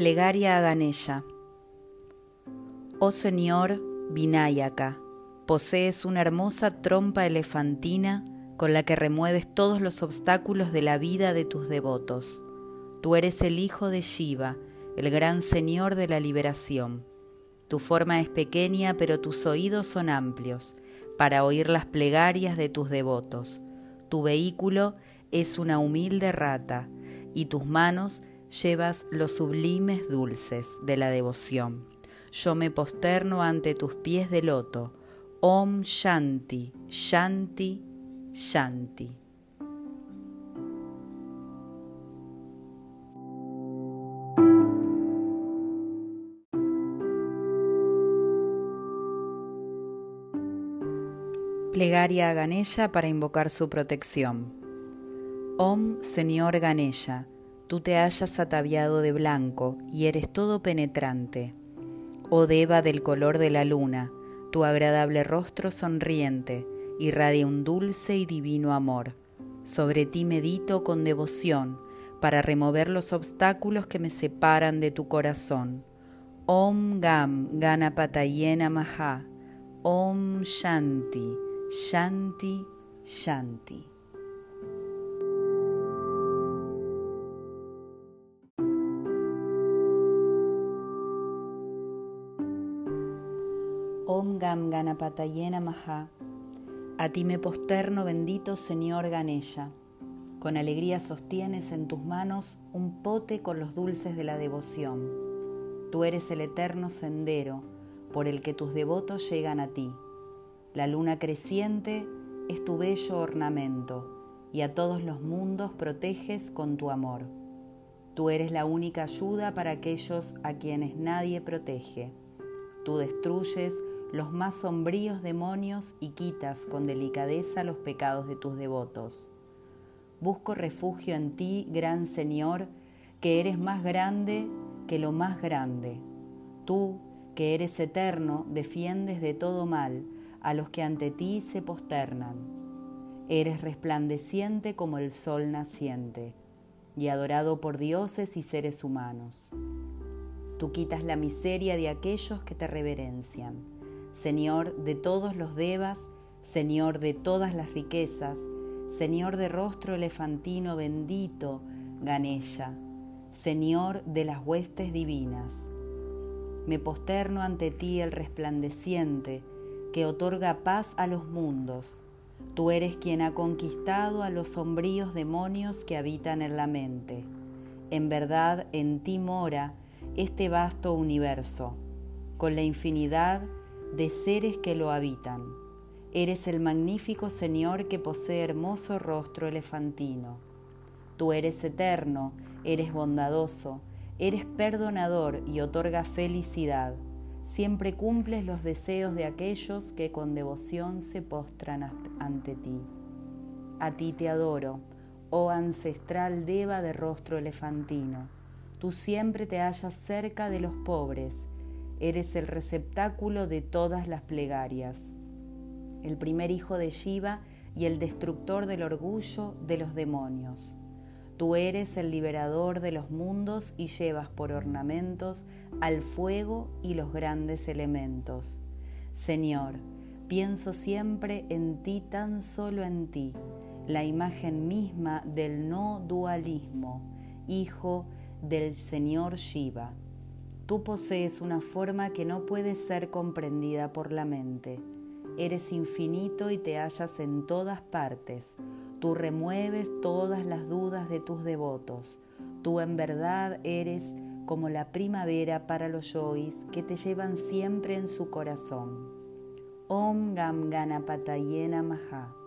Plegaria a Ganesha. Oh Señor Vinayaka, posees una hermosa trompa elefantina con la que remueves todos los obstáculos de la vida de tus devotos. Tú eres el hijo de Shiva, el gran Señor de la liberación. Tu forma es pequeña, pero tus oídos son amplios para oír las plegarias de tus devotos. Tu vehículo es una humilde rata, y tus manos llevas los sublimes dulces de la devoción. Yo me posterno ante tus pies de loto. Om Shanti, Shanti, Shanti. Plegaria a Ganesha para invocar su protección. Om Señor Ganesha, tú te hayas ataviado de blanco y eres todo penetrante. Oh Deva del color de la luna, tu agradable rostro sonriente irradia un dulce y divino amor. Sobre ti medito con devoción para remover los obstáculos que me separan de tu corazón. Om Gam Ganapatayena Maha. Om Shanti, Shanti, Shanti. Om Gam Ganapatayena Maha. A ti me posterno, bendito Señor Ganesha. Con alegría sostienes en tus manos un pote con los dulces de la devoción. Tú eres el eterno sendero por el que tus devotos llegan a ti. La luna creciente es tu bello ornamento y a todos los mundos proteges con tu amor. Tú eres la única ayuda para aquellos a quienes nadie protege. Tú destruyes los más sombríos demonios y quitas con delicadeza los pecados de tus devotos. Busco refugio en ti, gran Señor, que eres más grande que lo más grande. Tú, que eres eterno, defiendes de todo mal a los que ante ti se posternan. Eres resplandeciente como el sol naciente y adorado por dioses y seres humanos. Tú quitas la miseria de aquellos que te reverencian Señor de todos los devas, Señor de todas las riquezas, Señor de rostro elefantino bendito, Ganesha, Señor de las huestes divinas. Me posterno ante ti el resplandeciente, que otorga paz a los mundos. Tú eres quien ha conquistado a los sombríos demonios que habitan en la mente. En verdad, en ti mora este vasto universo, con la infinidad de seres que lo habitan. Eres el magnífico Señor que posee hermoso rostro elefantino. Tú eres eterno, eres bondadoso, eres perdonador y otorga felicidad. Siempre cumples los deseos de aquellos que con devoción se postran ante ti. A ti te adoro, oh ancestral deva de rostro elefantino. Tú siempre te hallas cerca de los pobres eres el receptáculo de todas las plegarias, el primer hijo de Shiva y el destructor del orgullo de los demonios. Tú eres el liberador de los mundos y llevas por ornamentos al fuego y los grandes elementos. Señor, pienso siempre en ti, tan solo en ti, la imagen misma del no dualismo, hijo del Señor Shiva. Tú posees una forma que no puede ser comprendida por la mente. Eres infinito y te hallas en todas partes. Tú remueves todas las dudas de tus devotos. Tú en verdad eres como la primavera para los yogis que te llevan siempre en su corazón. Om Gam Ganapatayena Maha.